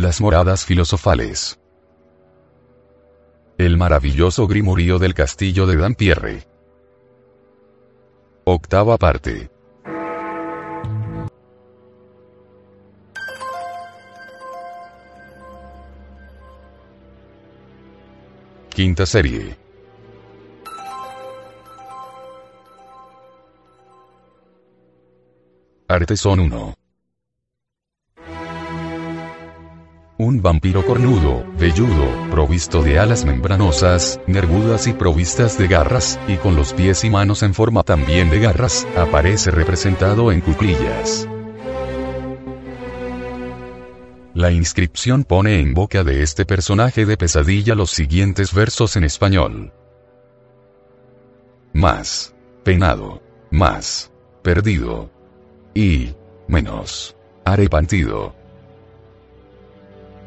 las moradas filosofales. El maravilloso grimorío del castillo de Dampierre. Octava parte. Quinta serie. Artesón 1. Un vampiro cornudo, velludo, provisto de alas membranosas, nervudas y provistas de garras, y con los pies y manos en forma también de garras, aparece representado en cuclillas. La inscripción pone en boca de este personaje de pesadilla los siguientes versos en español. Más. Penado. Más. Perdido. Y. Menos. Arrepentido.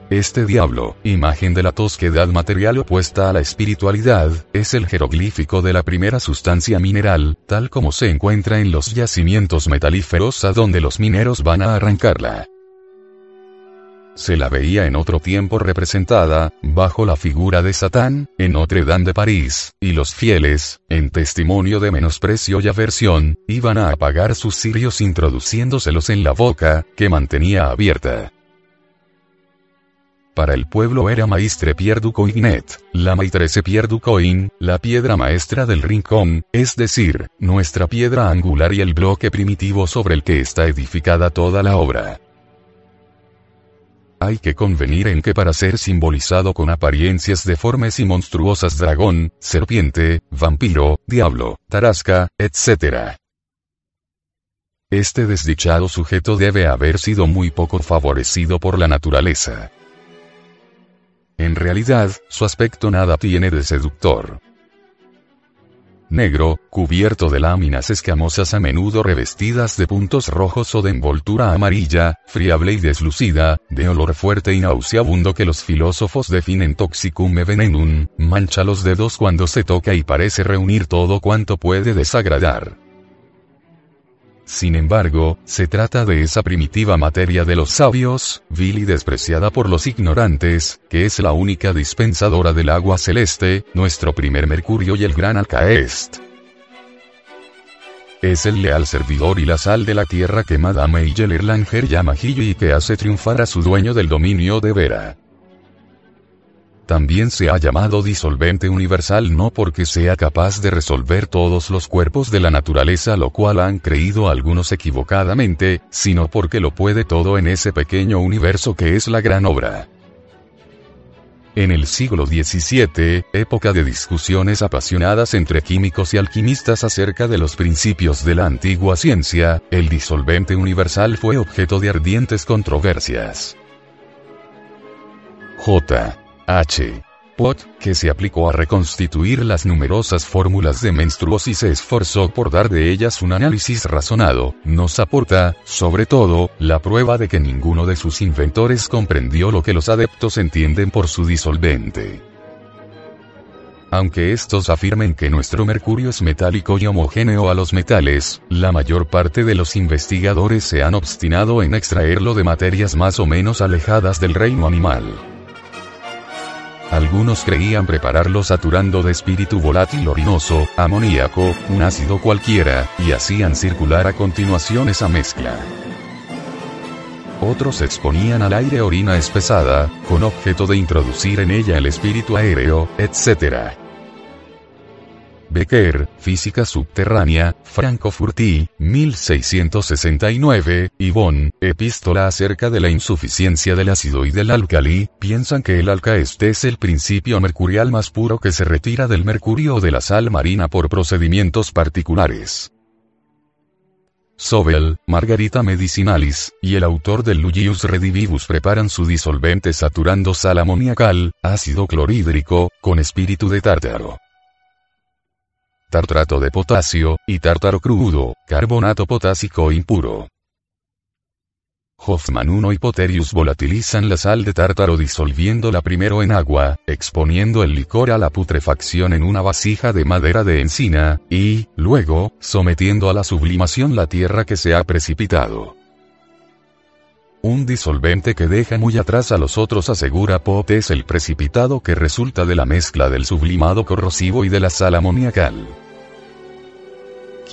Este diablo, imagen de la tosquedad material opuesta a la espiritualidad, es el jeroglífico de la primera sustancia mineral, tal como se encuentra en los yacimientos metalíferos a donde los mineros van a arrancarla. Se la veía en otro tiempo representada, bajo la figura de Satán, en Notre Dame de París, y los fieles, en testimonio de menosprecio y aversión, iban a apagar sus cirios introduciéndoselos en la boca, que mantenía abierta. Para el pueblo era Maistre Pierre du Coignet, la Maitresse Pierre du Coin, la piedra maestra del rincón, es decir, nuestra piedra angular y el bloque primitivo sobre el que está edificada toda la obra. Hay que convenir en que para ser simbolizado con apariencias deformes y monstruosas dragón, serpiente, vampiro, diablo, tarasca, etc. Este desdichado sujeto debe haber sido muy poco favorecido por la naturaleza. En realidad, su aspecto nada tiene de seductor. Negro, cubierto de láminas escamosas a menudo revestidas de puntos rojos o de envoltura amarilla, friable y deslucida, de olor fuerte y nauseabundo que los filósofos definen toxicum venenum, mancha los dedos cuando se toca y parece reunir todo cuanto puede desagradar. Sin embargo, se trata de esa primitiva materia de los sabios, vil y despreciada por los ignorantes, que es la única dispensadora del agua celeste, nuestro primer mercurio y el gran alcaest. Es el leal servidor y la sal de la tierra que Madame Langer llama Gillo y que hace triunfar a su dueño del dominio de Vera. También se ha llamado disolvente universal no porque sea capaz de resolver todos los cuerpos de la naturaleza lo cual han creído algunos equivocadamente, sino porque lo puede todo en ese pequeño universo que es la gran obra. En el siglo XVII, época de discusiones apasionadas entre químicos y alquimistas acerca de los principios de la antigua ciencia, el disolvente universal fue objeto de ardientes controversias. J. H. Pot, que se aplicó a reconstituir las numerosas fórmulas de menstruos y se esforzó por dar de ellas un análisis razonado, nos aporta, sobre todo, la prueba de que ninguno de sus inventores comprendió lo que los adeptos entienden por su disolvente. Aunque estos afirmen que nuestro mercurio es metálico y homogéneo a los metales, la mayor parte de los investigadores se han obstinado en extraerlo de materias más o menos alejadas del reino animal. Algunos creían prepararlo saturando de espíritu volátil orinoso, amoníaco, un ácido cualquiera, y hacían circular a continuación esa mezcla. Otros exponían al aire orina espesada, con objeto de introducir en ella el espíritu aéreo, etc. Becker, Física Subterránea, Franco-Furti, 1669, y Bonn, Epístola acerca de la insuficiencia del ácido y del álcali, piensan que el alcaeste es el principio mercurial más puro que se retira del mercurio o de la sal marina por procedimientos particulares. Sobel, Margarita Medicinalis, y el autor del Lugius Redivivus preparan su disolvente saturando sal amoniacal, ácido clorhídrico, con espíritu de tártaro tartrato de potasio, y tártaro crudo, carbonato potásico impuro. Hoffman 1 y Poterius volatilizan la sal de tártaro disolviéndola primero en agua, exponiendo el licor a la putrefacción en una vasija de madera de encina, y, luego, sometiendo a la sublimación la tierra que se ha precipitado. un disolvente que deja muy atrás a los otros asegura Pop es el precipitado que resulta de la mezcla del sublimado corrosivo y de la sal amoniacal.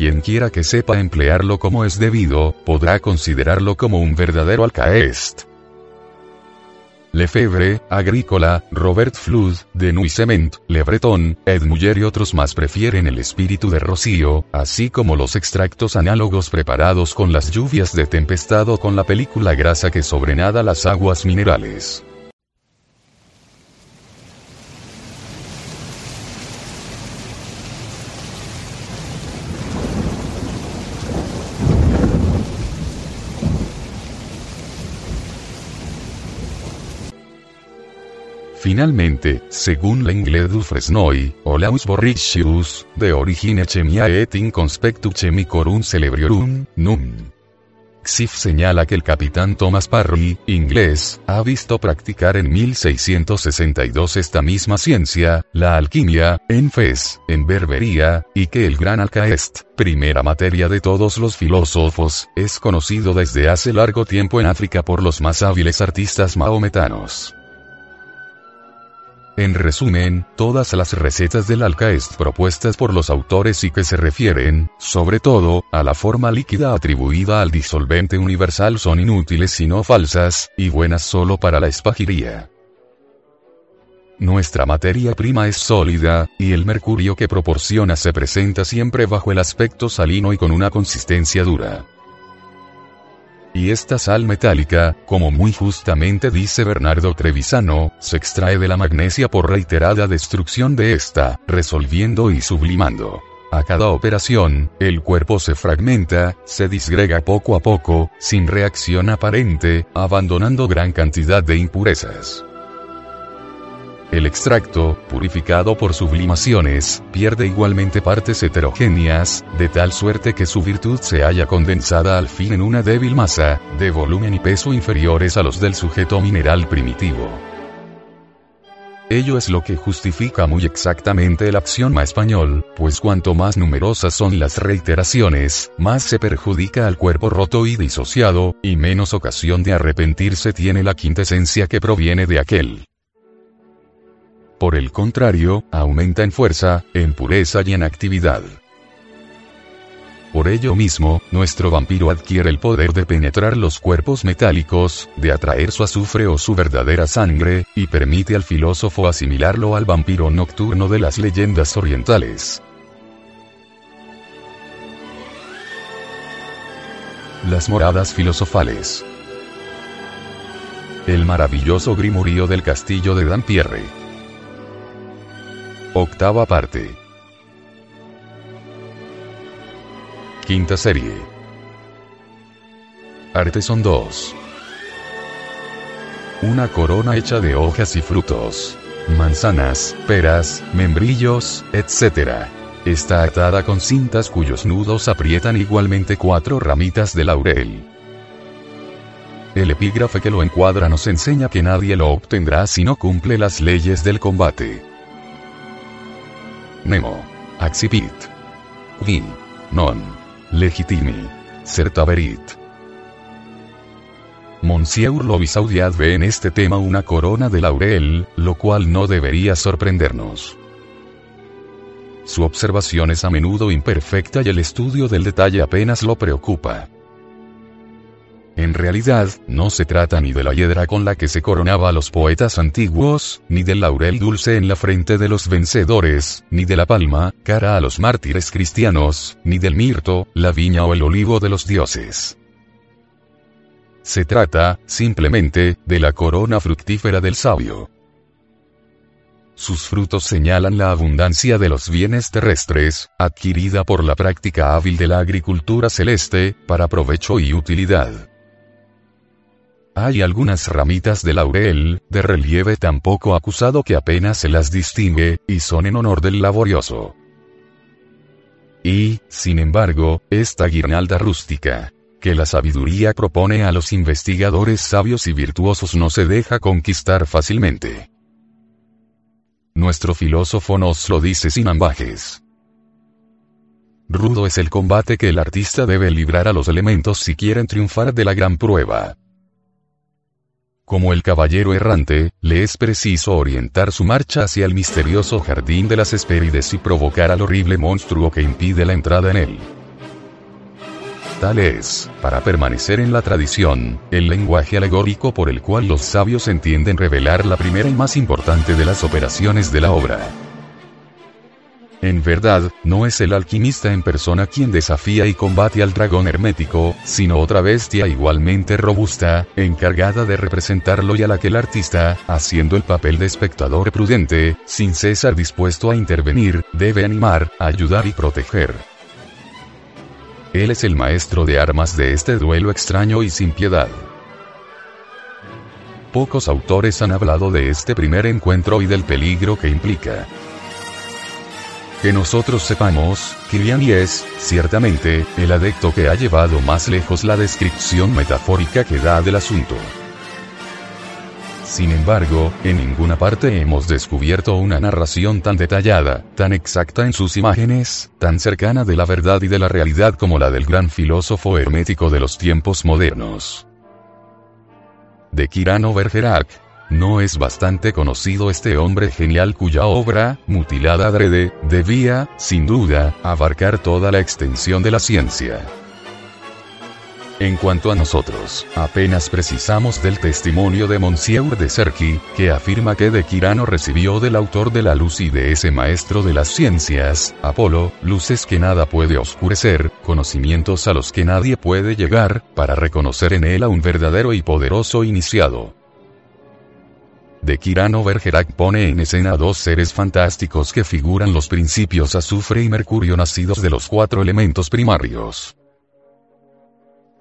Quien quiera que sepa emplearlo como es debido, podrá considerarlo como un verdadero alcaest. Lefebvre, Agrícola, Robert Flood, de Nuisement, Le Breton, Ed Muller y otros más prefieren el espíritu de rocío, así como los extractos análogos preparados con las lluvias de tempestad o con la película grasa que sobrenada las aguas minerales. Finalmente, según Lenglet du Fresnoy, Olaus Borrichius, de origine chemia et in conspectu chemicorum celebriorum, num. Xif señala que el capitán Thomas Parry, inglés, ha visto practicar en 1662 esta misma ciencia, la alquimia, en Fez, en Berbería, y que el gran alcaest, primera materia de todos los filósofos, es conocido desde hace largo tiempo en África por los más hábiles artistas maometanos. En resumen, todas las recetas del alcaest propuestas por los autores y que se refieren, sobre todo, a la forma líquida atribuida al disolvente universal son inútiles y no falsas, y buenas solo para la espagiría. Nuestra materia prima es sólida, y el mercurio que proporciona se presenta siempre bajo el aspecto salino y con una consistencia dura. Y esta sal metálica, como muy justamente dice Bernardo Trevisano, se extrae de la magnesia por reiterada destrucción de esta, resolviendo y sublimando. A cada operación, el cuerpo se fragmenta, se disgrega poco a poco, sin reacción aparente, abandonando gran cantidad de impurezas. El extracto, purificado por sublimaciones, pierde igualmente partes heterogéneas, de tal suerte que su virtud se halla condensada al fin en una débil masa, de volumen y peso inferiores a los del sujeto mineral primitivo. Ello es lo que justifica muy exactamente el axioma español, pues cuanto más numerosas son las reiteraciones, más se perjudica al cuerpo roto y disociado, y menos ocasión de arrepentirse tiene la quintesencia que proviene de aquel. Por el contrario, aumenta en fuerza, en pureza y en actividad. Por ello mismo, nuestro vampiro adquiere el poder de penetrar los cuerpos metálicos, de atraer su azufre o su verdadera sangre, y permite al filósofo asimilarlo al vampiro nocturno de las leyendas orientales. Las moradas filosofales. El maravilloso grimurío del castillo de Dampierre. Octava parte. Quinta serie. Arteson 2. Una corona hecha de hojas y frutos. Manzanas, peras, membrillos, etc. Está atada con cintas cuyos nudos aprietan igualmente cuatro ramitas de laurel. El epígrafe que lo encuadra nos enseña que nadie lo obtendrá si no cumple las leyes del combate. Nemo. Accipit. Win. Non. Legitimi. Certaverit. Monsieur Lovisaudiad ve en este tema una corona de laurel, lo cual no debería sorprendernos. Su observación es a menudo imperfecta y el estudio del detalle apenas lo preocupa. En realidad, no se trata ni de la hiedra con la que se coronaba a los poetas antiguos, ni del laurel dulce en la frente de los vencedores, ni de la palma, cara a los mártires cristianos, ni del mirto, la viña o el olivo de los dioses. Se trata, simplemente, de la corona fructífera del sabio. Sus frutos señalan la abundancia de los bienes terrestres, adquirida por la práctica hábil de la agricultura celeste, para provecho y utilidad. Hay algunas ramitas de laurel, de relieve tan poco acusado que apenas se las distingue, y son en honor del laborioso. Y, sin embargo, esta guirnalda rústica, que la sabiduría propone a los investigadores sabios y virtuosos no se deja conquistar fácilmente. Nuestro filósofo nos lo dice sin ambajes. Rudo es el combate que el artista debe librar a los elementos si quieren triunfar de la gran prueba. Como el caballero errante, le es preciso orientar su marcha hacia el misterioso jardín de las Hespérides y provocar al horrible monstruo que impide la entrada en él. Tal es, para permanecer en la tradición, el lenguaje alegórico por el cual los sabios entienden revelar la primera y más importante de las operaciones de la obra. En verdad, no es el alquimista en persona quien desafía y combate al dragón hermético, sino otra bestia igualmente robusta, encargada de representarlo y a la que el artista, haciendo el papel de espectador prudente, sin cesar dispuesto a intervenir, debe animar, ayudar y proteger. Él es el maestro de armas de este duelo extraño y sin piedad. Pocos autores han hablado de este primer encuentro y del peligro que implica. Que nosotros sepamos, Kiliani es, ciertamente, el adepto que ha llevado más lejos la descripción metafórica que da del asunto. Sin embargo, en ninguna parte hemos descubierto una narración tan detallada, tan exacta en sus imágenes, tan cercana de la verdad y de la realidad como la del gran filósofo hermético de los tiempos modernos. De Kirano Bergerac, no es bastante conocido este hombre genial cuya obra, mutilada adrede, debía, sin duda, abarcar toda la extensión de la ciencia. En cuanto a nosotros, apenas precisamos del testimonio de Monsieur de Serki, que afirma que de Quirano recibió del autor de la luz y de ese maestro de las ciencias, Apolo, luces que nada puede oscurecer, conocimientos a los que nadie puede llegar, para reconocer en él a un verdadero y poderoso iniciado. De Kirano Bergerac pone en escena dos seres fantásticos que figuran los principios azufre y mercurio nacidos de los cuatro elementos primarios.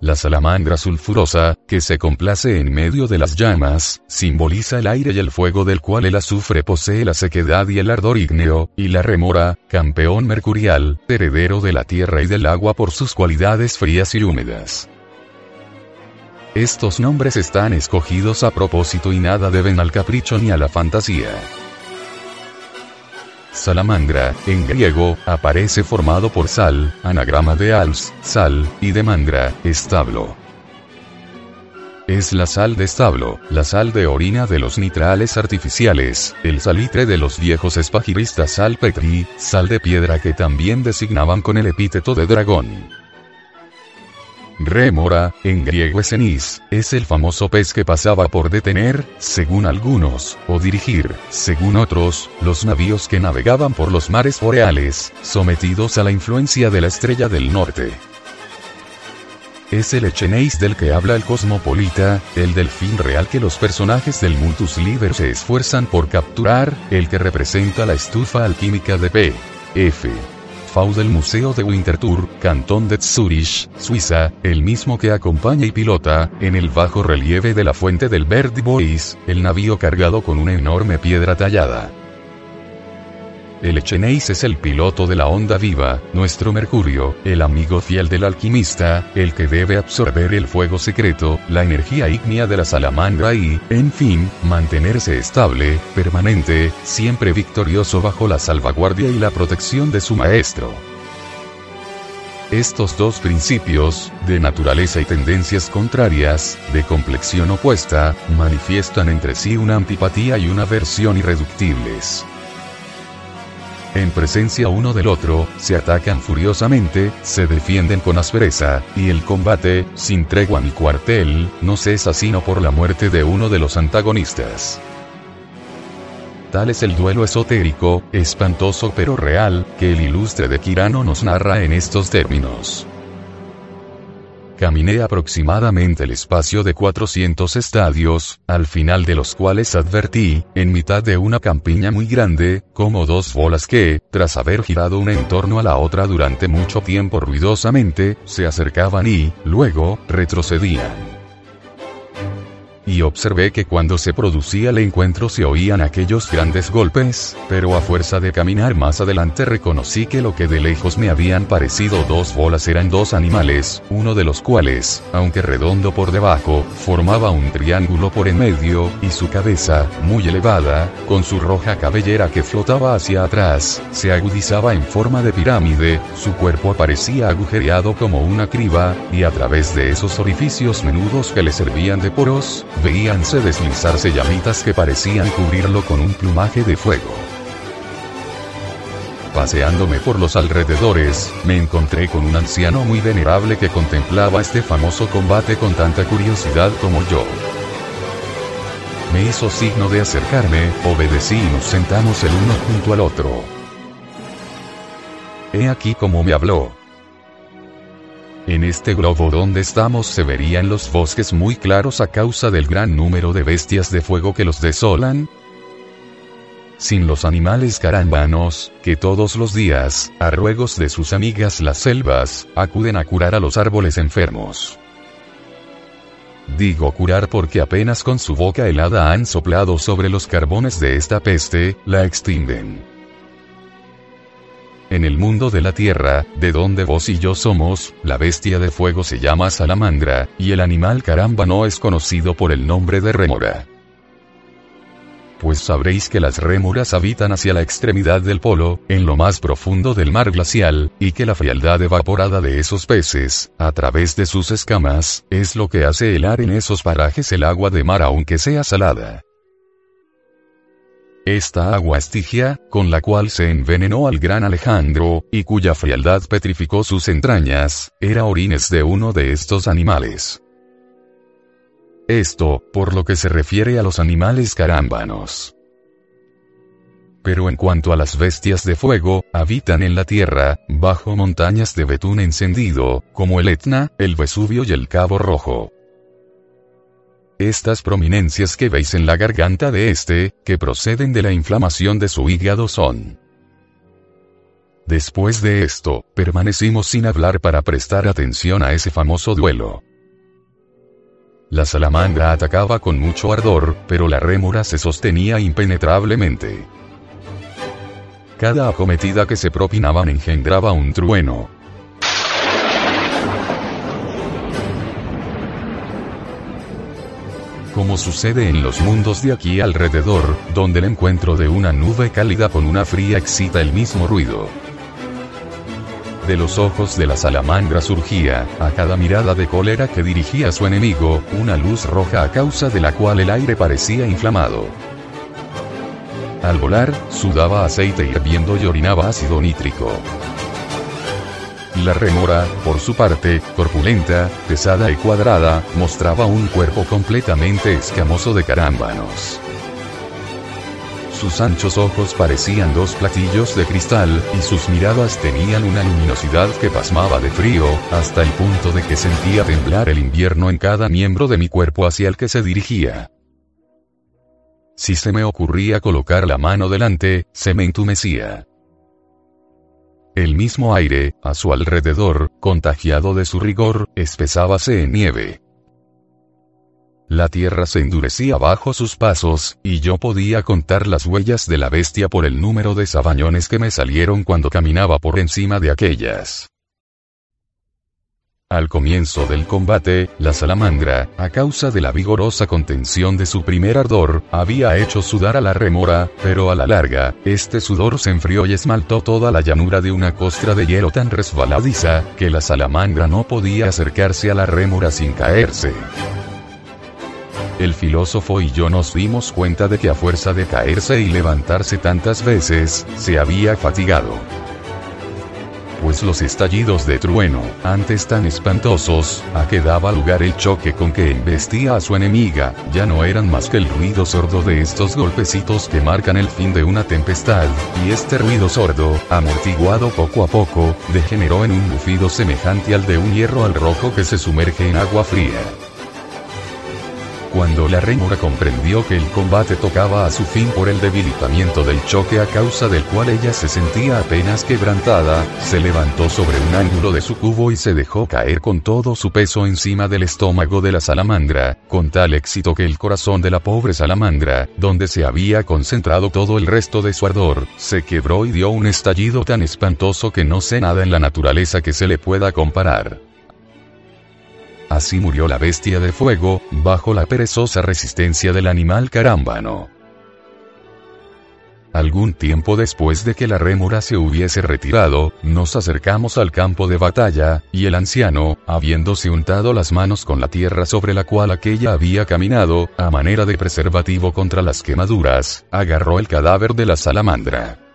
La salamandra sulfurosa, que se complace en medio de las llamas, simboliza el aire y el fuego del cual el azufre posee la sequedad y el ardor ígneo, y la remora, campeón mercurial, heredero de la tierra y del agua por sus cualidades frías y húmedas. Estos nombres están escogidos a propósito y nada deben al capricho ni a la fantasía. Salamandra, en griego, aparece formado por sal, anagrama de als, sal, y de mandra, establo. Es la sal de establo, la sal de orina de los nitrales artificiales, el salitre de los viejos espagiristas sal petri, sal de piedra que también designaban con el epíteto de dragón. Rémora, en griego esenis, es el famoso pez que pasaba por detener, según algunos, o dirigir, según otros, los navíos que navegaban por los mares boreales, sometidos a la influencia de la estrella del norte. Es el Echeneis del que habla el cosmopolita, el delfín real que los personajes del Multus Liber se esfuerzan por capturar, el que representa la estufa alquímica de P. F. FAU del Museo de Winterthur, Cantón de Zurich, Suiza, el mismo que acompaña y pilota, en el bajo relieve de la fuente del Verdi Bois, el navío cargado con una enorme piedra tallada. El Echeneis es el piloto de la onda viva, nuestro Mercurio, el amigo fiel del alquimista, el que debe absorber el fuego secreto, la energía ígnea de la salamandra y, en fin, mantenerse estable, permanente, siempre victorioso bajo la salvaguardia y la protección de su maestro. Estos dos principios, de naturaleza y tendencias contrarias, de complexión opuesta, manifiestan entre sí una antipatía y una aversión irreductibles. En presencia uno del otro, se atacan furiosamente, se defienden con aspereza, y el combate, sin tregua ni cuartel, no cesa sino por la muerte de uno de los antagonistas. Tal es el duelo esotérico, espantoso pero real, que el ilustre de Kirano nos narra en estos términos. Caminé aproximadamente el espacio de 400 estadios, al final de los cuales advertí, en mitad de una campiña muy grande, como dos bolas que, tras haber girado una en torno a la otra durante mucho tiempo ruidosamente, se acercaban y, luego, retrocedían y observé que cuando se producía el encuentro se oían aquellos grandes golpes, pero a fuerza de caminar más adelante reconocí que lo que de lejos me habían parecido dos bolas eran dos animales, uno de los cuales, aunque redondo por debajo, formaba un triángulo por en medio, y su cabeza, muy elevada, con su roja cabellera que flotaba hacia atrás, se agudizaba en forma de pirámide, su cuerpo parecía agujereado como una criba, y a través de esos orificios menudos que le servían de poros, veíanse deslizarse llamitas que parecían cubrirlo con un plumaje de fuego. Paseándome por los alrededores, me encontré con un anciano muy venerable que contemplaba este famoso combate con tanta curiosidad como yo. Me hizo signo de acercarme, obedecí y nos sentamos el uno junto al otro. He aquí como me habló. En este globo donde estamos se verían los bosques muy claros a causa del gran número de bestias de fuego que los desolan, sin los animales carambanos, que todos los días, a ruegos de sus amigas las selvas, acuden a curar a los árboles enfermos. Digo curar porque apenas con su boca helada han soplado sobre los carbones de esta peste, la extinguen. En el mundo de la tierra, de donde vos y yo somos, la bestia de fuego se llama salamandra, y el animal caramba no es conocido por el nombre de rémora. Pues sabréis que las rémoras habitan hacia la extremidad del polo, en lo más profundo del mar glacial, y que la frialdad evaporada de esos peces, a través de sus escamas, es lo que hace helar en esos parajes el agua de mar aunque sea salada. Esta agua estigia, con la cual se envenenó al gran Alejandro, y cuya frialdad petrificó sus entrañas, era orines de uno de estos animales. Esto, por lo que se refiere a los animales carámbanos. Pero en cuanto a las bestias de fuego, habitan en la tierra, bajo montañas de betún encendido, como el Etna, el Vesubio y el Cabo Rojo. Estas prominencias que veis en la garganta de este, que proceden de la inflamación de su hígado son. Después de esto, permanecimos sin hablar para prestar atención a ese famoso duelo. La salamandra atacaba con mucho ardor, pero la rémora se sostenía impenetrablemente. Cada acometida que se propinaban engendraba un trueno, como sucede en los mundos de aquí alrededor, donde el encuentro de una nube cálida con una fría excita el mismo ruido. De los ojos de la salamandra surgía, a cada mirada de cólera que dirigía a su enemigo, una luz roja a causa de la cual el aire parecía inflamado. Al volar, sudaba aceite hirviendo y orinaba ácido nítrico. La remora, por su parte, corpulenta, pesada y cuadrada, mostraba un cuerpo completamente escamoso de carámbanos. Sus anchos ojos parecían dos platillos de cristal, y sus miradas tenían una luminosidad que pasmaba de frío, hasta el punto de que sentía temblar el invierno en cada miembro de mi cuerpo hacia el que se dirigía. Si se me ocurría colocar la mano delante, se me entumecía. El mismo aire, a su alrededor, contagiado de su rigor, espesábase en nieve. La tierra se endurecía bajo sus pasos, y yo podía contar las huellas de la bestia por el número de sabañones que me salieron cuando caminaba por encima de aquellas. Al comienzo del combate, la salamandra, a causa de la vigorosa contención de su primer ardor, había hecho sudar a la remora, pero a la larga, este sudor se enfrió y esmaltó toda la llanura de una costra de hielo tan resbaladiza, que la salamandra no podía acercarse a la rémora sin caerse. El filósofo y yo nos dimos cuenta de que a fuerza de caerse y levantarse tantas veces, se había fatigado pues los estallidos de trueno, antes tan espantosos, a que daba lugar el choque con que embestía a su enemiga, ya no eran más que el ruido sordo de estos golpecitos que marcan el fin de una tempestad, y este ruido sordo, amortiguado poco a poco, degeneró en un bufido semejante al de un hierro al rojo que se sumerge en agua fría. Cuando la rémora comprendió que el combate tocaba a su fin por el debilitamiento del choque a causa del cual ella se sentía apenas quebrantada, se levantó sobre un ángulo de su cubo y se dejó caer con todo su peso encima del estómago de la salamandra, con tal éxito que el corazón de la pobre salamandra, donde se había concentrado todo el resto de su ardor, se quebró y dio un estallido tan espantoso que no sé nada en la naturaleza que se le pueda comparar. Así murió la bestia de fuego, bajo la perezosa resistencia del animal carámbano. Algún tiempo después de que la rémora se hubiese retirado, nos acercamos al campo de batalla, y el anciano, habiéndose untado las manos con la tierra sobre la cual aquella había caminado, a manera de preservativo contra las quemaduras, agarró el cadáver de la salamandra.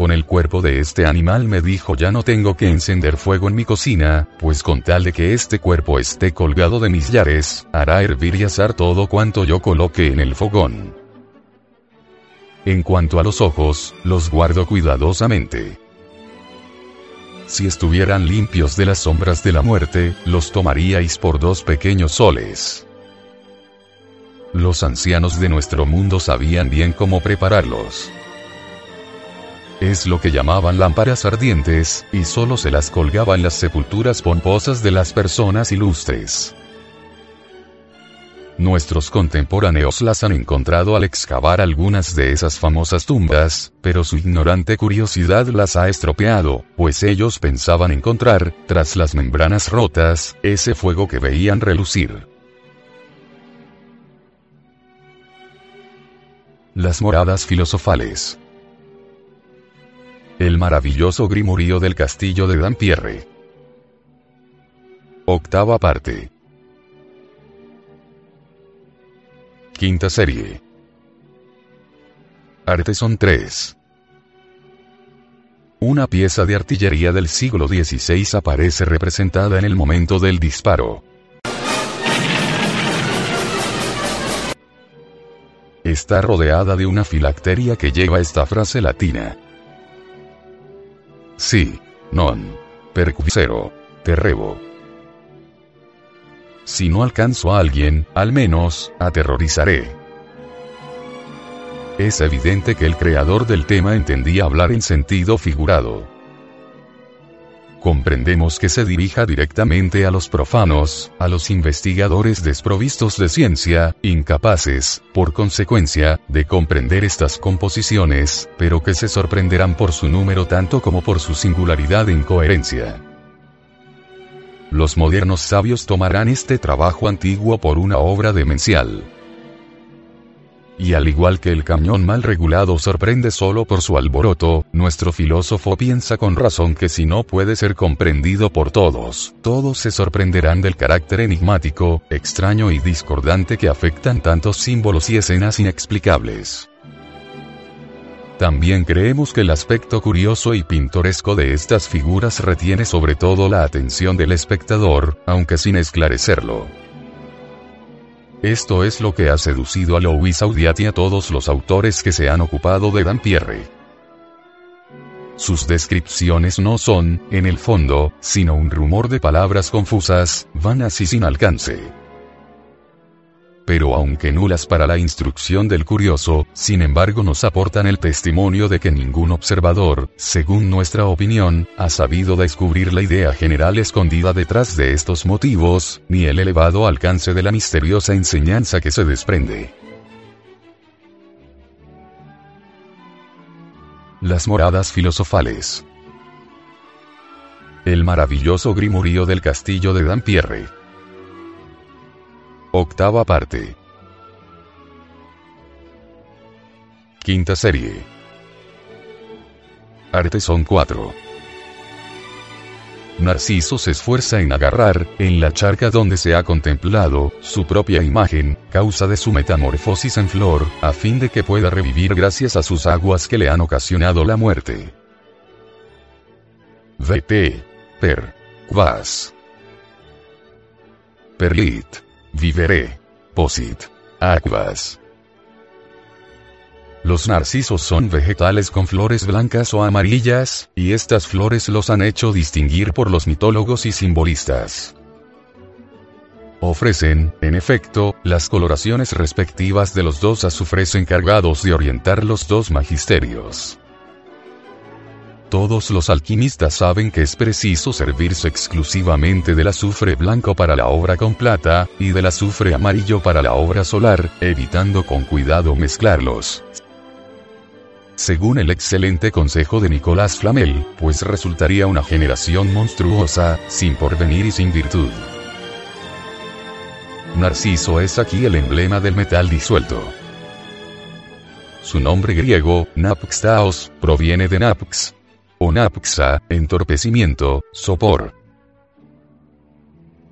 Con el cuerpo de este animal me dijo ya no tengo que encender fuego en mi cocina, pues con tal de que este cuerpo esté colgado de mis llares, hará hervir y asar todo cuanto yo coloque en el fogón. En cuanto a los ojos, los guardo cuidadosamente. Si estuvieran limpios de las sombras de la muerte, los tomaríais por dos pequeños soles. Los ancianos de nuestro mundo sabían bien cómo prepararlos. Es lo que llamaban lámparas ardientes, y solo se las colgaba en las sepulturas pomposas de las personas ilustres. Nuestros contemporáneos las han encontrado al excavar algunas de esas famosas tumbas, pero su ignorante curiosidad las ha estropeado, pues ellos pensaban encontrar, tras las membranas rotas, ese fuego que veían relucir. Las moradas filosofales. El maravilloso grimorío del castillo de Dampierre. Octava parte. Quinta serie. Arteson 3. Una pieza de artillería del siglo XVI aparece representada en el momento del disparo. Está rodeada de una filacteria que lleva esta frase latina. Sí, non. Perquisero. Terrebo. Si no alcanzo a alguien, al menos, aterrorizaré. Es evidente que el creador del tema entendía hablar en sentido figurado. Comprendemos que se dirija directamente a los profanos, a los investigadores desprovistos de ciencia, incapaces, por consecuencia, de comprender estas composiciones, pero que se sorprenderán por su número tanto como por su singularidad e incoherencia. Los modernos sabios tomarán este trabajo antiguo por una obra demencial. Y al igual que el cañón mal regulado sorprende solo por su alboroto, nuestro filósofo piensa con razón que si no puede ser comprendido por todos, todos se sorprenderán del carácter enigmático, extraño y discordante que afectan tantos símbolos y escenas inexplicables. También creemos que el aspecto curioso y pintoresco de estas figuras retiene sobre todo la atención del espectador, aunque sin esclarecerlo. Esto es lo que ha seducido a Louis Audiat y a todos los autores que se han ocupado de Dampierre. Sus descripciones no son, en el fondo, sino un rumor de palabras confusas, vanas y sin alcance pero aunque nulas para la instrucción del curioso, sin embargo nos aportan el testimonio de que ningún observador, según nuestra opinión, ha sabido descubrir la idea general escondida detrás de estos motivos, ni el elevado alcance de la misteriosa enseñanza que se desprende. Las moradas filosofales. El maravilloso grimorío del castillo de Dampierre. Octava parte. Quinta serie. Arteson 4. Narciso se esfuerza en agarrar, en la charca donde se ha contemplado, su propia imagen, causa de su metamorfosis en flor, a fin de que pueda revivir gracias a sus aguas que le han ocasionado la muerte. VT. Per. Quas. Perlit. Viveré. Posit. Aquas. Los narcisos son vegetales con flores blancas o amarillas, y estas flores los han hecho distinguir por los mitólogos y simbolistas. Ofrecen, en efecto, las coloraciones respectivas de los dos azufres encargados de orientar los dos magisterios. Todos los alquimistas saben que es preciso servirse exclusivamente del azufre blanco para la obra con plata, y del azufre amarillo para la obra solar, evitando con cuidado mezclarlos. Según el excelente consejo de Nicolás Flamel, pues resultaría una generación monstruosa, sin porvenir y sin virtud. Narciso es aquí el emblema del metal disuelto. Su nombre griego, napxtaos, proviene de napx. O napxa, entorpecimiento, sopor.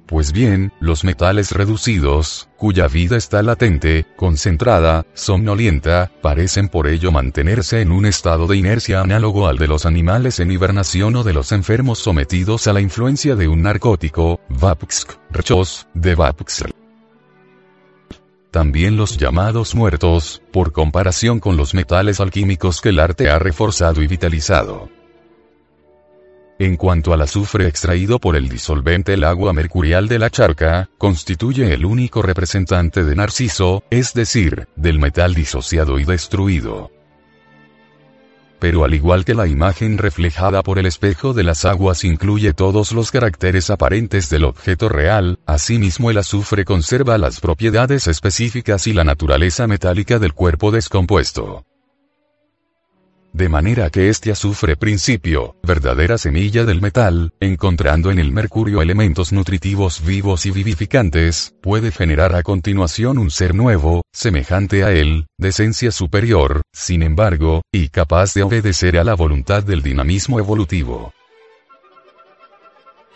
Pues bien, los metales reducidos, cuya vida está latente, concentrada, somnolienta, parecen por ello mantenerse en un estado de inercia análogo al de los animales en hibernación o de los enfermos sometidos a la influencia de un narcótico, Vapsk, Rchos, de Vapsk. También los llamados muertos, por comparación con los metales alquímicos que el arte ha reforzado y vitalizado. En cuanto al azufre extraído por el disolvente el agua mercurial de la charca, constituye el único representante de Narciso, es decir, del metal disociado y destruido. Pero al igual que la imagen reflejada por el espejo de las aguas incluye todos los caracteres aparentes del objeto real, asimismo el azufre conserva las propiedades específicas y la naturaleza metálica del cuerpo descompuesto de manera que este azufre principio, verdadera semilla del metal, encontrando en el mercurio elementos nutritivos vivos y vivificantes, puede generar a continuación un ser nuevo, semejante a él, de esencia superior, sin embargo, y capaz de obedecer a la voluntad del dinamismo evolutivo.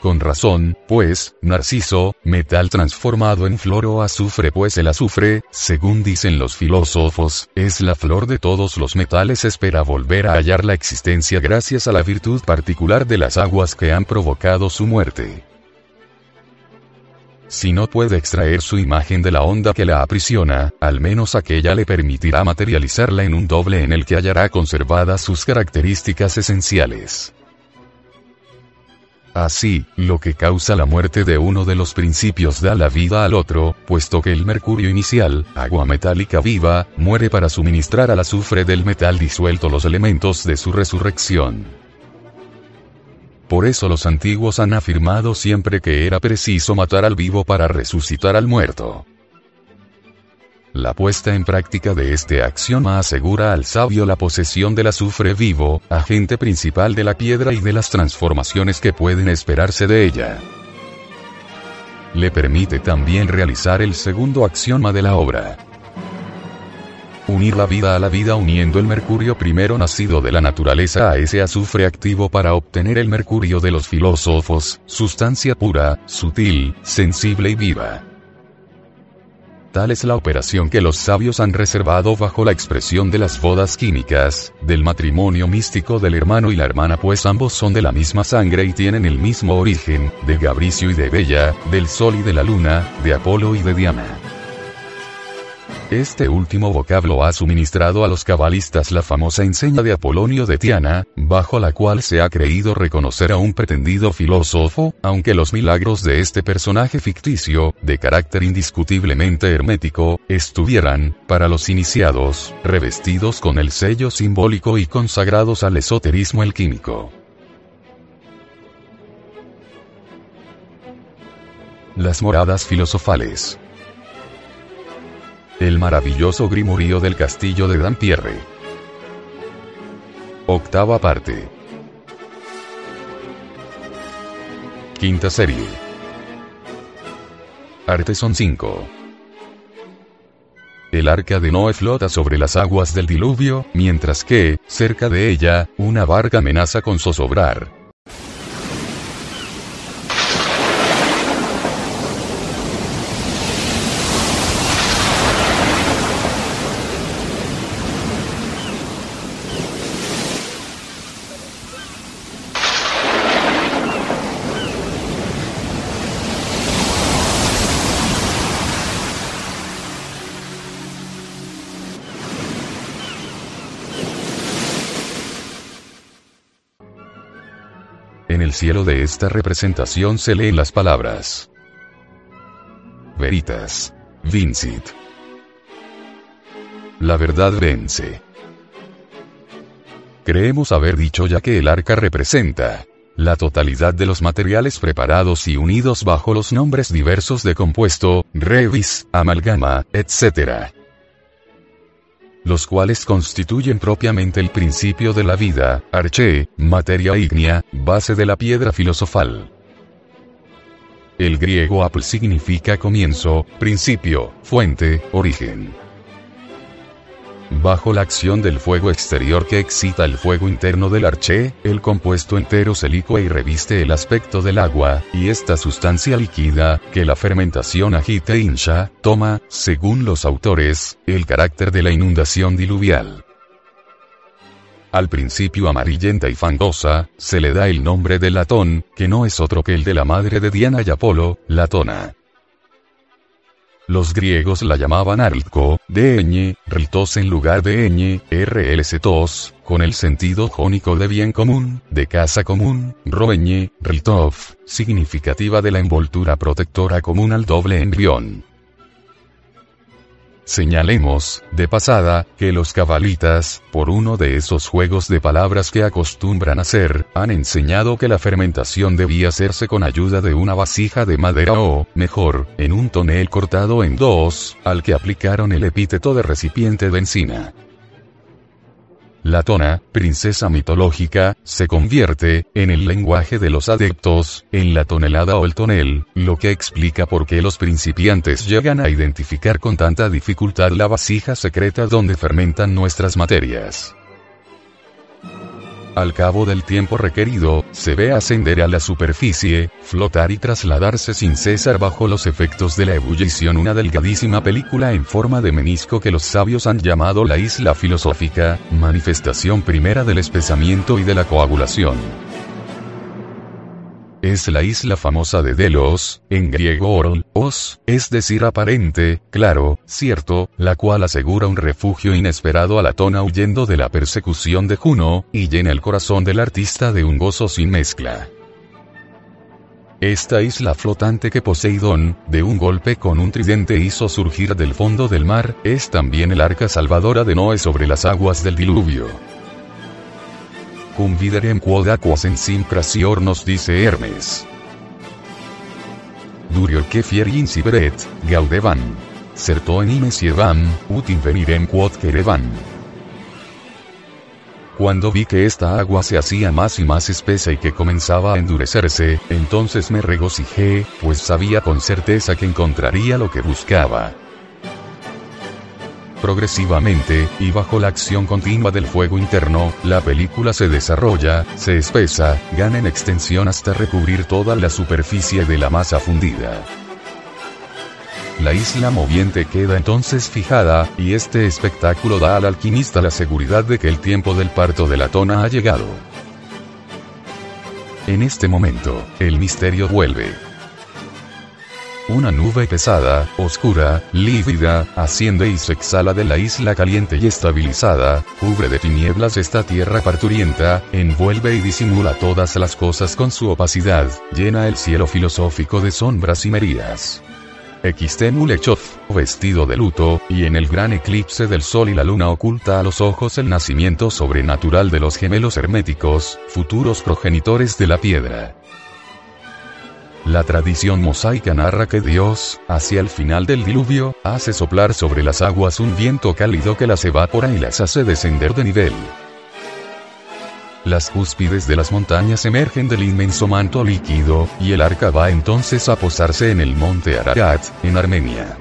Con razón, pues, Narciso, metal transformado en flor o azufre pues el azufre, según dicen los filósofos, es la flor de todos los metales espera volver a hallar la existencia gracias a la virtud particular de las aguas que han provocado su muerte. Si no puede extraer su imagen de la onda que la aprisiona, al menos aquella le permitirá materializarla en un doble en el que hallará conservadas sus características esenciales. Así, lo que causa la muerte de uno de los principios da la vida al otro, puesto que el mercurio inicial, agua metálica viva, muere para suministrar al azufre del metal disuelto los elementos de su resurrección. Por eso los antiguos han afirmado siempre que era preciso matar al vivo para resucitar al muerto. La puesta en práctica de este axioma asegura al sabio la posesión del azufre vivo, agente principal de la piedra y de las transformaciones que pueden esperarse de ella. Le permite también realizar el segundo axioma de la obra. Unir la vida a la vida uniendo el mercurio primero nacido de la naturaleza a ese azufre activo para obtener el mercurio de los filósofos, sustancia pura, sutil, sensible y viva. Tal es la operación que los sabios han reservado bajo la expresión de las bodas químicas, del matrimonio místico del hermano y la hermana pues ambos son de la misma sangre y tienen el mismo origen, de Gabricio y de Bella, del sol y de la luna, de Apolo y de Diana. Este último vocablo ha suministrado a los cabalistas la famosa enseña de Apolonio de Tiana, bajo la cual se ha creído reconocer a un pretendido filósofo, aunque los milagros de este personaje ficticio, de carácter indiscutiblemente hermético, estuvieran, para los iniciados, revestidos con el sello simbólico y consagrados al esoterismo alquímico. Las moradas filosofales el maravilloso Grimorío del Castillo de Dampierre. Octava parte. Quinta serie. Arteson 5. El arca de Noé flota sobre las aguas del diluvio, mientras que, cerca de ella, una barca amenaza con zozobrar. Cielo de esta representación se leen las palabras Veritas. Vincit. La verdad vence. Creemos haber dicho ya que el arca representa la totalidad de los materiales preparados y unidos bajo los nombres diversos de compuesto, revis, amalgama, etc los cuales constituyen propiamente el principio de la vida, arché, materia ígnea, base de la piedra filosofal. El griego apl significa comienzo, principio, fuente, origen. Bajo la acción del fuego exterior que excita el fuego interno del arché, el compuesto entero se licua y reviste el aspecto del agua, y esta sustancia líquida, que la fermentación agita e hincha, toma, según los autores, el carácter de la inundación diluvial. Al principio amarillenta y fangosa, se le da el nombre de latón, que no es otro que el de la madre de Diana y Apolo, Latona. Los griegos la llamaban Arlco, de ñ, ritos en lugar de ñ, rlc con el sentido jónico de bien común, de casa común, roeñe, ritov, significativa de la envoltura protectora común al doble embrión. Señalemos, de pasada, que los cabalitas, por uno de esos juegos de palabras que acostumbran hacer, han enseñado que la fermentación debía hacerse con ayuda de una vasija de madera o, mejor, en un tonel cortado en dos, al que aplicaron el epíteto de recipiente de encina. La tona, princesa mitológica, se convierte, en el lenguaje de los adeptos, en la tonelada o el tonel, lo que explica por qué los principiantes llegan a identificar con tanta dificultad la vasija secreta donde fermentan nuestras materias. Al cabo del tiempo requerido, se ve ascender a la superficie, flotar y trasladarse sin cesar bajo los efectos de la ebullición. Una delgadísima película en forma de menisco que los sabios han llamado la isla filosófica, manifestación primera del espesamiento y de la coagulación es la isla famosa de Delos, en griego orol, os, es decir aparente, claro, cierto, la cual asegura un refugio inesperado a la tona huyendo de la persecución de Juno, y llena el corazón del artista de un gozo sin mezcla. Esta isla flotante que Poseidón, de un golpe con un tridente hizo surgir del fondo del mar, es también el arca salvadora de Noé sobre las aguas del diluvio. Cum viderem quod aquas en simcrasior nos dice Hermes. Durior que fier inciberet, gaudevan. Certo imes yevam, ut invenirem quod querevan. Cuando vi que esta agua se hacía más y más espesa y que comenzaba a endurecerse, entonces me regocijé, pues sabía con certeza que encontraría lo que buscaba. Progresivamente, y bajo la acción continua del fuego interno, la película se desarrolla, se espesa, gana en extensión hasta recubrir toda la superficie de la masa fundida. La isla moviente queda entonces fijada, y este espectáculo da al alquimista la seguridad de que el tiempo del parto de la tona ha llegado. En este momento, el misterio vuelve. Una nube pesada, oscura, lívida, asciende y se exhala de la isla caliente y estabilizada, cubre de tinieblas esta tierra parturienta, envuelve y disimula todas las cosas con su opacidad, llena el cielo filosófico de sombras y merías. XT Mulechov, vestido de luto, y en el gran eclipse del sol y la luna oculta a los ojos el nacimiento sobrenatural de los gemelos herméticos, futuros progenitores de la piedra. La tradición mosaica narra que Dios, hacia el final del diluvio, hace soplar sobre las aguas un viento cálido que las evapora y las hace descender de nivel. Las cúspides de las montañas emergen del inmenso manto líquido, y el arca va entonces a posarse en el monte Ararat, en Armenia.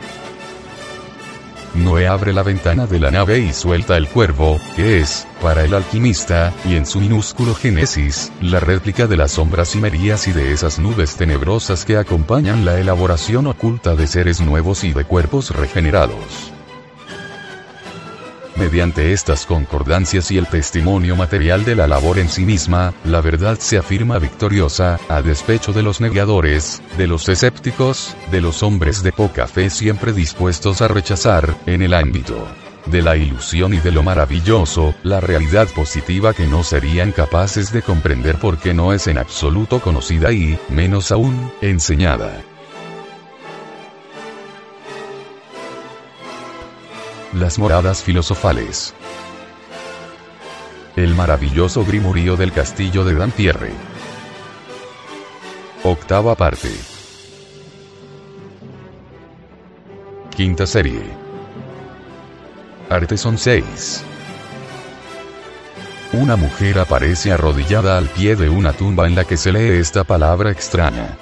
Noé abre la ventana de la nave y suelta el cuervo, que es, para el alquimista, y en su minúsculo Génesis, la réplica de las sombras cimerías y de esas nubes tenebrosas que acompañan la elaboración oculta de seres nuevos y de cuerpos regenerados. Mediante estas concordancias y el testimonio material de la labor en sí misma, la verdad se afirma victoriosa, a despecho de los negadores, de los escépticos, de los hombres de poca fe siempre dispuestos a rechazar, en el ámbito de la ilusión y de lo maravilloso, la realidad positiva que no serían capaces de comprender porque no es en absoluto conocida y, menos aún, enseñada. Las moradas filosofales. El maravilloso grimurío del castillo de Dampierre. Octava parte. Quinta serie. Arteson 6. Una mujer aparece arrodillada al pie de una tumba en la que se lee esta palabra extraña.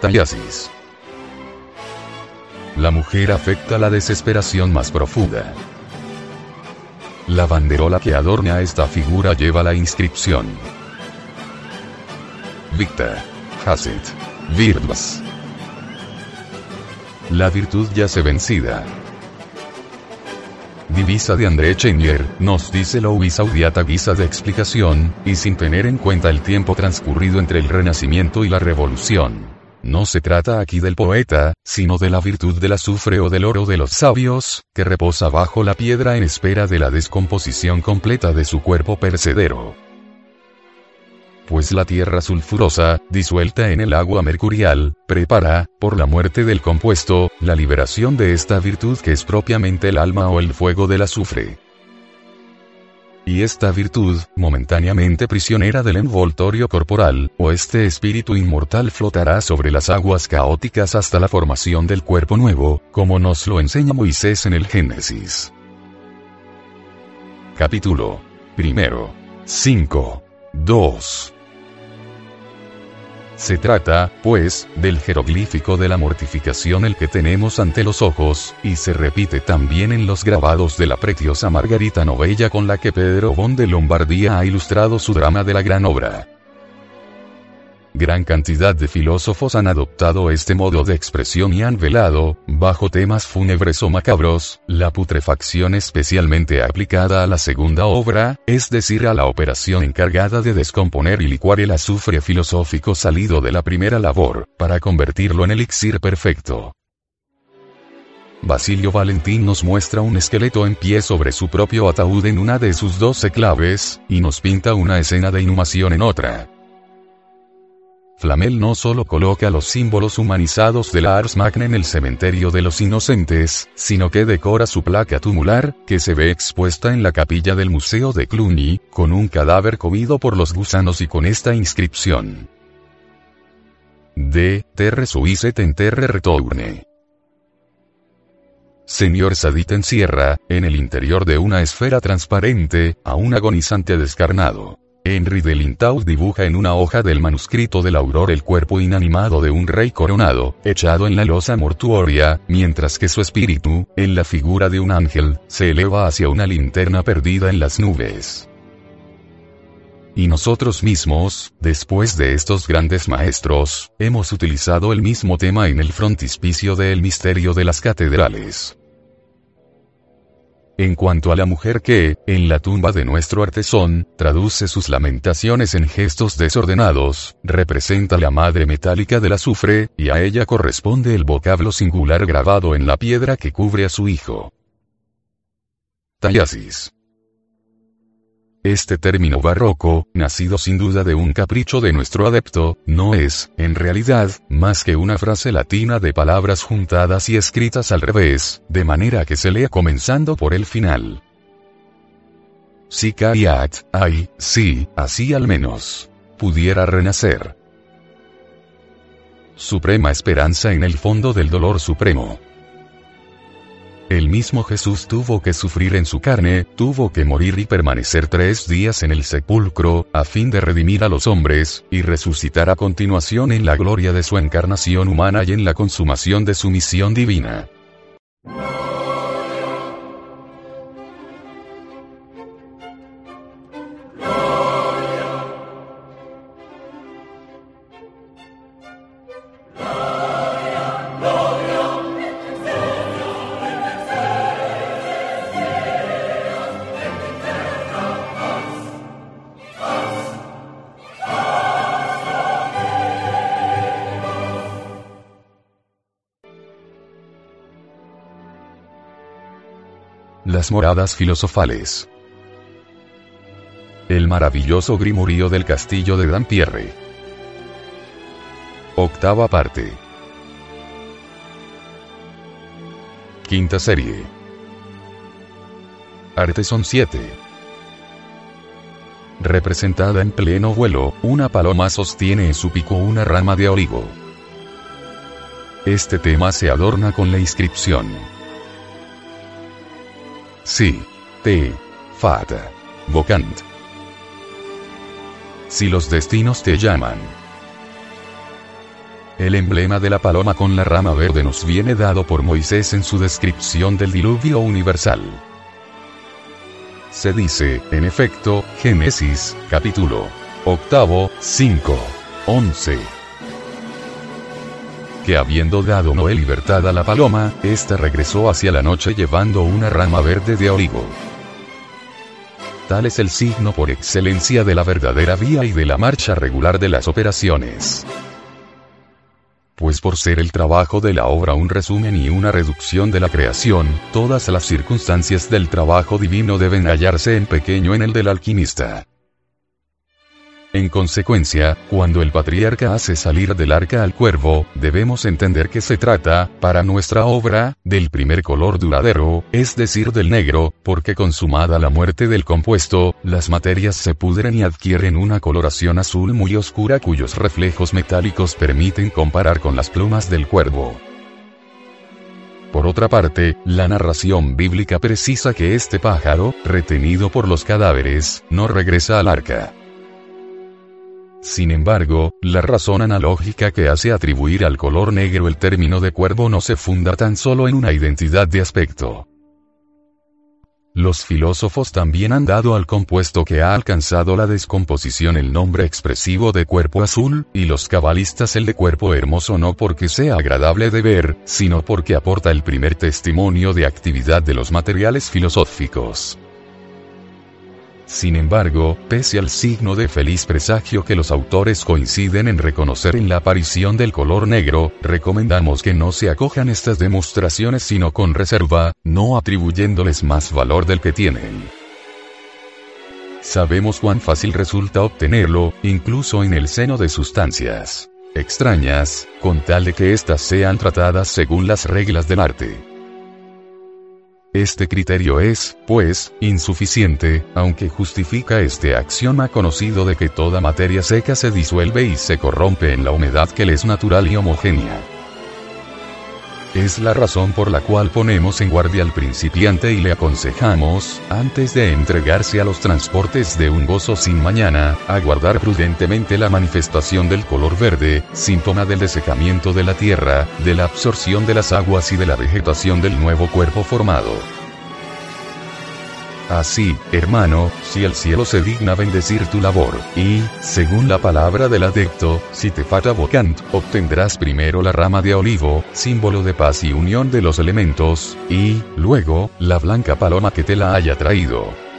Tallasis. La mujer afecta la desesperación más profunda. La banderola que adorna esta figura lleva la inscripción. Victa. Hasit. Virtus. La virtud ya se vencida. Divisa de André Chenier, nos dice Louis Audiata guisa de explicación, y sin tener en cuenta el tiempo transcurrido entre el Renacimiento y la Revolución. No se trata aquí del poeta, sino de la virtud del azufre o del oro de los sabios, que reposa bajo la piedra en espera de la descomposición completa de su cuerpo percedero pues la tierra sulfurosa, disuelta en el agua mercurial, prepara, por la muerte del compuesto, la liberación de esta virtud que es propiamente el alma o el fuego del azufre. Y esta virtud, momentáneamente prisionera del envoltorio corporal, o este espíritu inmortal flotará sobre las aguas caóticas hasta la formación del cuerpo nuevo, como nos lo enseña Moisés en el Génesis. Capítulo primero. 5. 2. Se trata, pues, del jeroglífico de la mortificación el que tenemos ante los ojos, y se repite también en los grabados de la preciosa Margarita Novella con la que Pedro Bon de Lombardía ha ilustrado su drama de la gran obra. Gran cantidad de filósofos han adoptado este modo de expresión y han velado, bajo temas fúnebres o macabros, la putrefacción especialmente aplicada a la segunda obra, es decir, a la operación encargada de descomponer y licuar el azufre filosófico salido de la primera labor, para convertirlo en elixir perfecto. Basilio Valentín nos muestra un esqueleto en pie sobre su propio ataúd en una de sus doce claves, y nos pinta una escena de inhumación en otra. Flamel no solo coloca los símbolos humanizados de la Ars Magna en el cementerio de los inocentes, sino que decora su placa tumular, que se ve expuesta en la capilla del Museo de Cluny, con un cadáver comido por los gusanos y con esta inscripción. De, terre suisse en terre retourne. Señor Sadit encierra, en el interior de una esfera transparente, a un agonizante descarnado. Henry de Lintaud dibuja en una hoja del manuscrito del auror el cuerpo inanimado de un rey coronado, echado en la losa mortuoria, mientras que su espíritu, en la figura de un ángel, se eleva hacia una linterna perdida en las nubes. Y nosotros mismos, después de estos grandes maestros, hemos utilizado el mismo tema en el frontispicio del misterio de las catedrales. En cuanto a la mujer que, en la tumba de nuestro artesón, traduce sus lamentaciones en gestos desordenados, representa la madre metálica del azufre, y a ella corresponde el vocablo singular grabado en la piedra que cubre a su hijo. Tallasis. Este término barroco, nacido sin duda de un capricho de nuestro adepto, no es, en realidad, más que una frase latina de palabras juntadas y escritas al revés, de manera que se lea comenzando por el final. Sicariat, ay, sí, así al menos. Pudiera renacer. Suprema esperanza en el fondo del dolor supremo. El mismo Jesús tuvo que sufrir en su carne, tuvo que morir y permanecer tres días en el sepulcro, a fin de redimir a los hombres, y resucitar a continuación en la gloria de su encarnación humana y en la consumación de su misión divina. Las moradas filosofales. El maravilloso Grimorío del Castillo de Dampierre. Octava parte. Quinta serie. Arteson 7. Representada en pleno vuelo, una paloma sostiene en su pico una rama de olivo. Este tema se adorna con la inscripción Sí. Te. Fata. Vocant. Si los destinos te llaman. el emblema de la paloma con la rama verde nos viene dado por Moisés en su descripción del diluvio universal. Se dice, en efecto, Génesis, capítulo octavo, 5, 11 habiendo dado Noé libertad a la paloma, ésta regresó hacia la noche llevando una rama verde de olivo. Tal es el signo por excelencia de la verdadera vía y de la marcha regular de las operaciones pues por ser el trabajo de la obra un resumen y una reducción de la creación, todas las circunstancias del trabajo divino deben hallarse en pequeño en el del alquimista. En consecuencia, cuando el patriarca hace salir del arca al cuervo, debemos entender que se trata, para nuestra obra, del primer color duradero, es decir del negro, porque consumada la muerte del compuesto, las materias se pudren y adquieren una coloración azul muy oscura cuyos reflejos metálicos permiten comparar con las plumas del cuervo. Por otra parte, la narración bíblica precisa que este pájaro, retenido por los cadáveres, no regresa al arca. Sin embargo, la razón analógica que hace atribuir al color negro el término de cuervo no se funda tan solo en una identidad de aspecto. Los filósofos también han dado al compuesto que ha alcanzado la descomposición el nombre expresivo de cuerpo azul, y los cabalistas el de cuerpo hermoso no porque sea agradable de ver, sino porque aporta el primer testimonio de actividad de los materiales filosóficos. Sin embargo, pese al signo de feliz presagio que los autores coinciden en reconocer en la aparición del color negro, recomendamos que no se acojan estas demostraciones sino con reserva, no atribuyéndoles más valor del que tienen. Sabemos cuán fácil resulta obtenerlo, incluso en el seno de sustancias extrañas, con tal de que éstas sean tratadas según las reglas del arte. Este criterio es, pues, insuficiente, aunque justifica este axioma conocido de que toda materia seca se disuelve y se corrompe en la humedad que le es natural y homogénea. Es la razón por la cual ponemos en guardia al principiante y le aconsejamos, antes de entregarse a los transportes de un gozo sin mañana, aguardar prudentemente la manifestación del color verde, síntoma del desecamiento de la tierra, de la absorción de las aguas y de la vegetación del nuevo cuerpo formado. Así, hermano, si el cielo se digna bendecir tu labor, y, según la palabra del adecto, si te fata vocant, obtendrás primero la rama de olivo, símbolo de paz y unión de los elementos, y, luego, la blanca paloma que te la haya traído.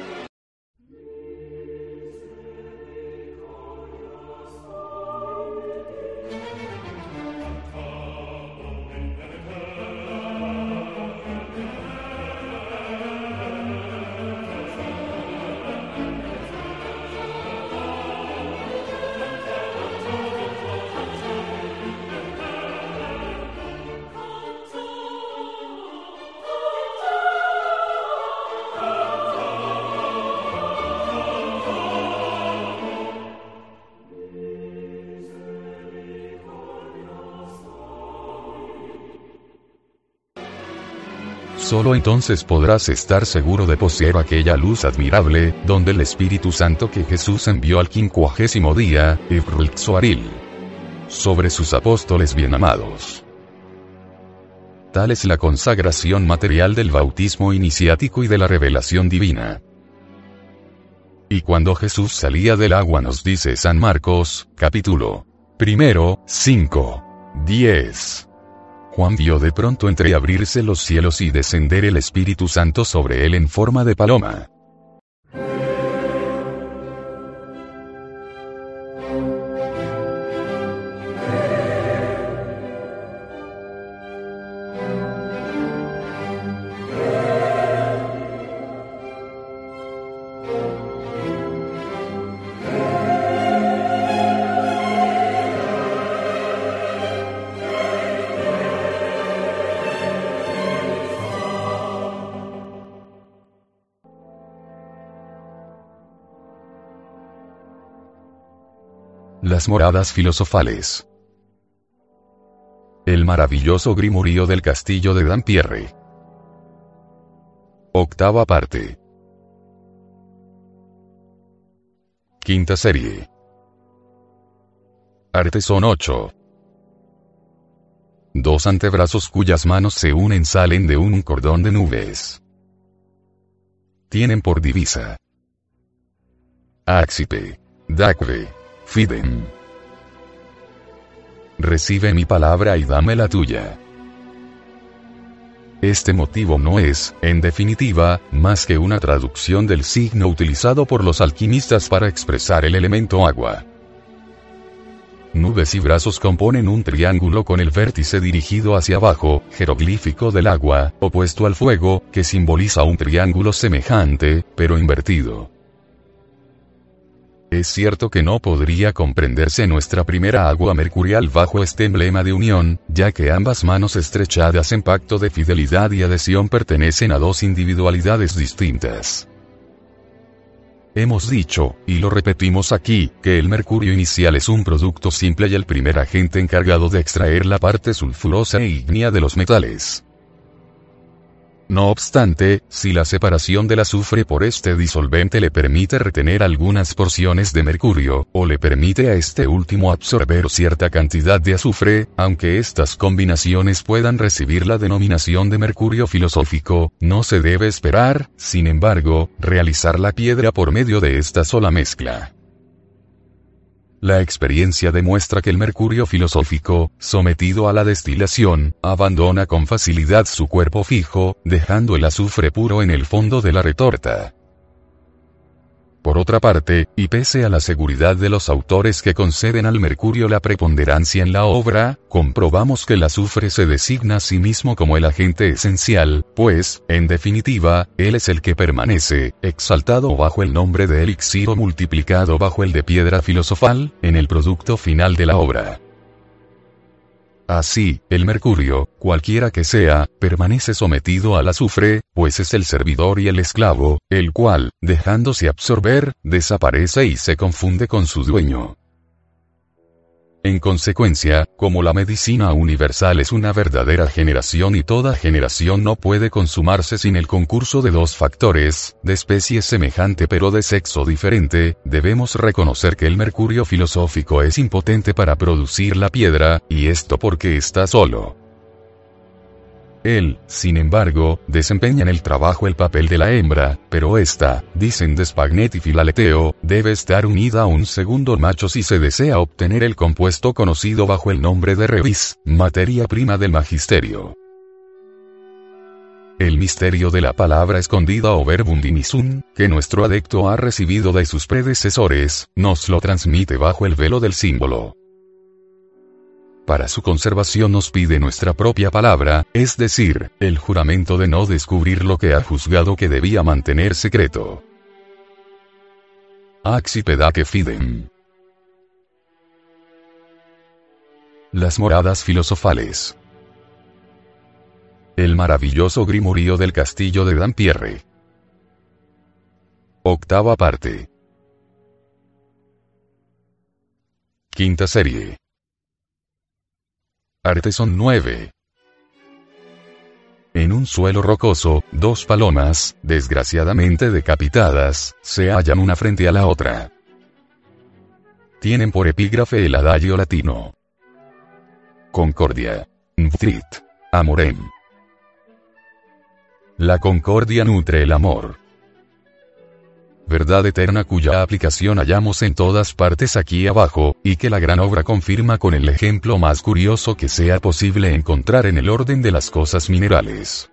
Solo entonces podrás estar seguro de poseer aquella luz admirable, donde el Espíritu Santo que Jesús envió al quincuagésimo día, Ibrultsoaril, sobre sus apóstoles bien amados. Tal es la consagración material del bautismo iniciático y de la revelación divina. Y cuando Jesús salía del agua nos dice San Marcos, capítulo primero, 5, 10. Juan vio de pronto entreabrirse los cielos y descender el Espíritu Santo sobre él en forma de paloma. Las moradas filosofales. El maravilloso grimurío del castillo de Dampierre. Octava parte. Quinta serie. Arteson 8. Dos antebrazos cuyas manos se unen salen de un cordón de nubes. Tienen por divisa. Axipe. Dacve. Fidem. Recibe mi palabra y dame la tuya. Este motivo no es, en definitiva, más que una traducción del signo utilizado por los alquimistas para expresar el elemento agua. Nubes y brazos componen un triángulo con el vértice dirigido hacia abajo, jeroglífico del agua, opuesto al fuego, que simboliza un triángulo semejante, pero invertido. Es cierto que no podría comprenderse nuestra primera agua mercurial bajo este emblema de unión, ya que ambas manos estrechadas en pacto de fidelidad y adhesión pertenecen a dos individualidades distintas. Hemos dicho, y lo repetimos aquí, que el mercurio inicial es un producto simple y el primer agente encargado de extraer la parte sulfurosa e ígnea de los metales. No obstante, si la separación del azufre por este disolvente le permite retener algunas porciones de mercurio, o le permite a este último absorber cierta cantidad de azufre, aunque estas combinaciones puedan recibir la denominación de mercurio filosófico, no se debe esperar, sin embargo, realizar la piedra por medio de esta sola mezcla. La experiencia demuestra que el mercurio filosófico, sometido a la destilación, abandona con facilidad su cuerpo fijo, dejando el azufre puro en el fondo de la retorta. Por otra parte, y pese a la seguridad de los autores que conceden al mercurio la preponderancia en la obra, comprobamos que el azufre se designa a sí mismo como el agente esencial, pues, en definitiva, él es el que permanece, exaltado bajo el nombre de elixir o multiplicado bajo el de piedra filosofal, en el producto final de la obra. Así, el mercurio, cualquiera que sea, permanece sometido al azufre, pues es el servidor y el esclavo, el cual, dejándose absorber, desaparece y se confunde con su dueño. En consecuencia, como la medicina universal es una verdadera generación y toda generación no puede consumarse sin el concurso de dos factores, de especie semejante pero de sexo diferente, debemos reconocer que el mercurio filosófico es impotente para producir la piedra, y esto porque está solo. Él, sin embargo, desempeña en el trabajo el papel de la hembra, pero esta, dicen de Spagnetti Filaleteo, debe estar unida a un segundo macho si se desea obtener el compuesto conocido bajo el nombre de revis, materia prima del magisterio. El misterio de la palabra escondida o verbum dimisum, que nuestro adecto ha recibido de sus predecesores, nos lo transmite bajo el velo del símbolo para su conservación nos pide nuestra propia palabra, es decir, el juramento de no descubrir lo que ha juzgado que debía mantener secreto. que fidem. Las moradas filosofales. El maravilloso grimorío del castillo de Dampierre. Octava parte. Quinta serie. Arteson 9. En un suelo rocoso, dos palomas, desgraciadamente decapitadas, se hallan una frente a la otra. Tienen por epígrafe el adagio latino. Concordia. Nutrit. Amorem. La concordia nutre el amor verdad eterna cuya aplicación hallamos en todas partes aquí abajo, y que la gran obra confirma con el ejemplo más curioso que sea posible encontrar en el orden de las cosas minerales.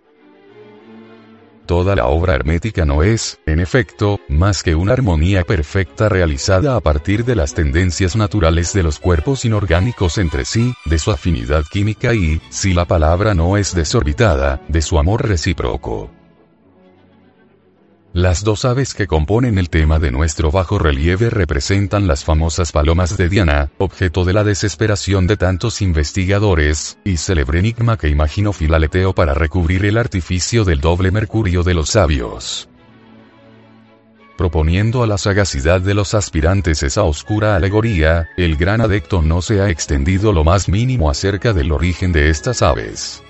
Toda la obra hermética no es, en efecto, más que una armonía perfecta realizada a partir de las tendencias naturales de los cuerpos inorgánicos entre sí, de su afinidad química y, si la palabra no es desorbitada, de su amor recíproco. Las dos aves que componen el tema de nuestro bajo relieve representan las famosas palomas de Diana, objeto de la desesperación de tantos investigadores, y célebre enigma que imaginó Filaleteo para recubrir el artificio del doble mercurio de los sabios. Proponiendo a la sagacidad de los aspirantes esa oscura alegoría, el gran adecto no se ha extendido lo más mínimo acerca del origen de estas aves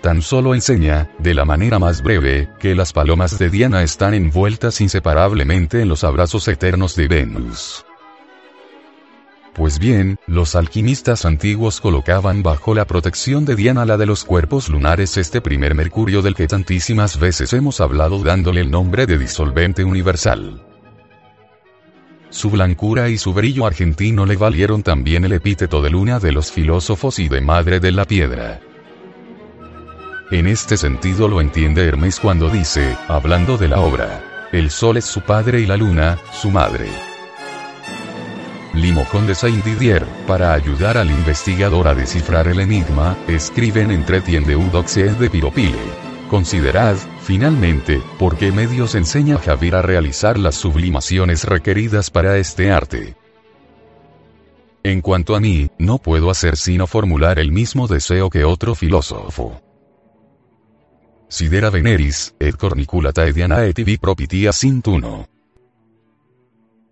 tan solo enseña, de la manera más breve, que las palomas de Diana están envueltas inseparablemente en los abrazos eternos de Venus. Pues bien, los alquimistas antiguos colocaban bajo la protección de Diana la de los cuerpos lunares este primer mercurio del que tantísimas veces hemos hablado dándole el nombre de disolvente universal. Su blancura y su brillo argentino le valieron también el epíteto de luna de los filósofos y de madre de la piedra. En este sentido lo entiende Hermes cuando dice, hablando de la obra, el sol es su padre y la luna, su madre. Limojón de Saint-Didier, para ayudar al investigador a descifrar el enigma, escriben entre de Eudoxes de Piropile. Considerad, finalmente, por qué medios enseña Javier a realizar las sublimaciones requeridas para este arte. En cuanto a mí, no puedo hacer sino formular el mismo deseo que otro filósofo. Sidera veneris, et corniculata ediana et ibi propitia sint uno.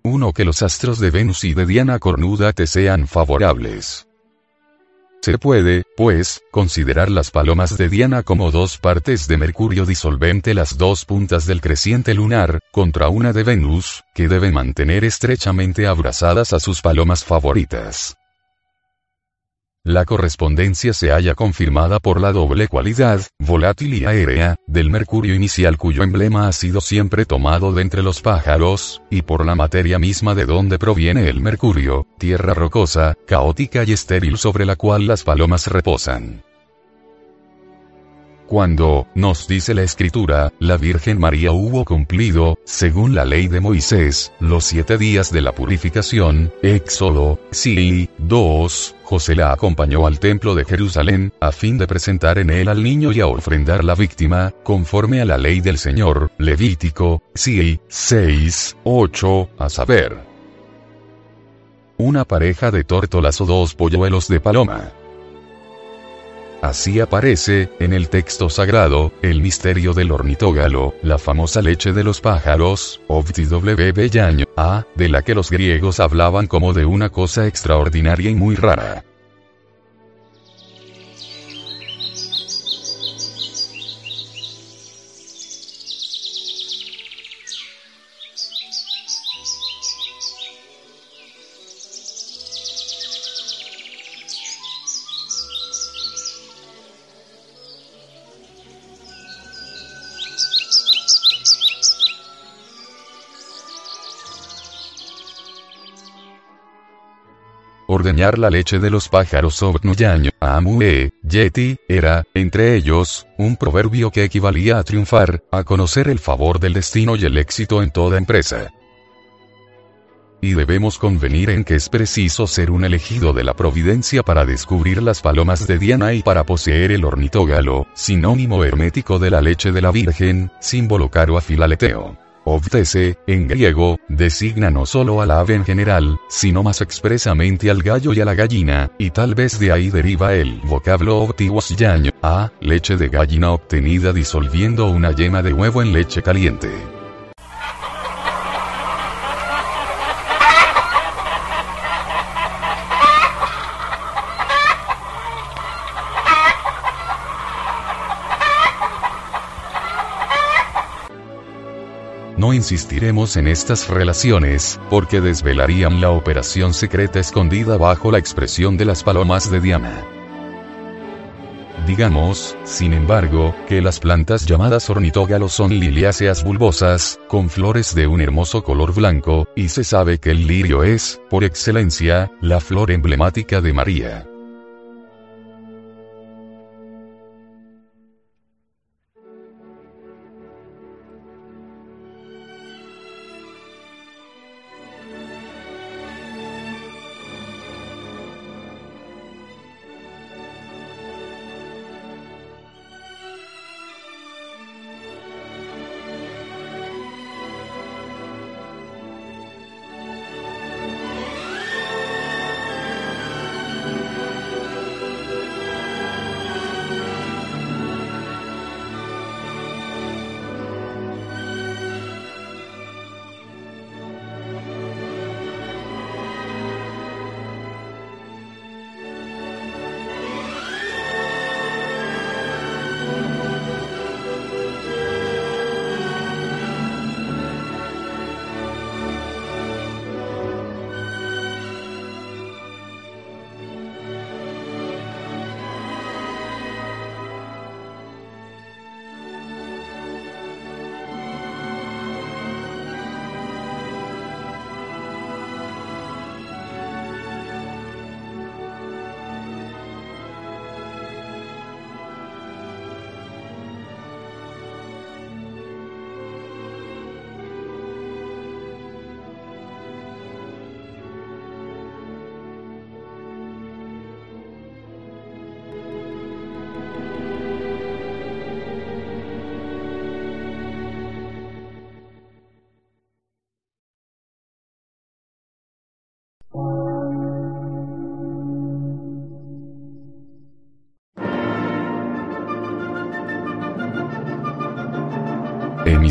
Uno que los astros de Venus y de Diana cornuda te sean favorables. Se puede, pues, considerar las palomas de Diana como dos partes de Mercurio disolvente, las dos puntas del creciente lunar, contra una de Venus, que debe mantener estrechamente abrazadas a sus palomas favoritas. La correspondencia se halla confirmada por la doble cualidad, volátil y aérea, del mercurio inicial cuyo emblema ha sido siempre tomado de entre los pájaros, y por la materia misma de donde proviene el mercurio, tierra rocosa, caótica y estéril sobre la cual las palomas reposan. Cuando, nos dice la escritura, la Virgen María hubo cumplido, según la ley de Moisés, los siete días de la purificación, Éxodo, sí, 2, José la acompañó al templo de Jerusalén, a fin de presentar en él al niño y a ofrendar la víctima, conforme a la ley del Señor, Levítico, sí, 6, 8, a saber. Una pareja de tórtolas o dos polluelos de paloma. Así aparece, en el texto sagrado, el misterio del ornitógalo, la famosa leche de los pájaros, Ovtwb a, de la que los griegos hablaban como de una cosa extraordinaria y muy rara. La leche de los pájaros Obnuyaño, Amue, Yeti, era, entre ellos, un proverbio que equivalía a triunfar, a conocer el favor del destino y el éxito en toda empresa. Y debemos convenir en que es preciso ser un elegido de la providencia para descubrir las palomas de Diana y para poseer el ornitógalo, sinónimo hermético de la leche de la Virgen, símbolo caro a Filaleteo. Ovtese, en griego, designa no solo al ave en general, sino más expresamente al gallo y a la gallina, y tal vez de ahí deriva el vocablo yaño, a, leche de gallina obtenida disolviendo una yema de huevo en leche caliente. Insistiremos en estas relaciones, porque desvelarían la operación secreta escondida bajo la expresión de las palomas de Diana. Digamos, sin embargo, que las plantas llamadas ornitógalos son liliáceas bulbosas, con flores de un hermoso color blanco, y se sabe que el lirio es, por excelencia, la flor emblemática de María.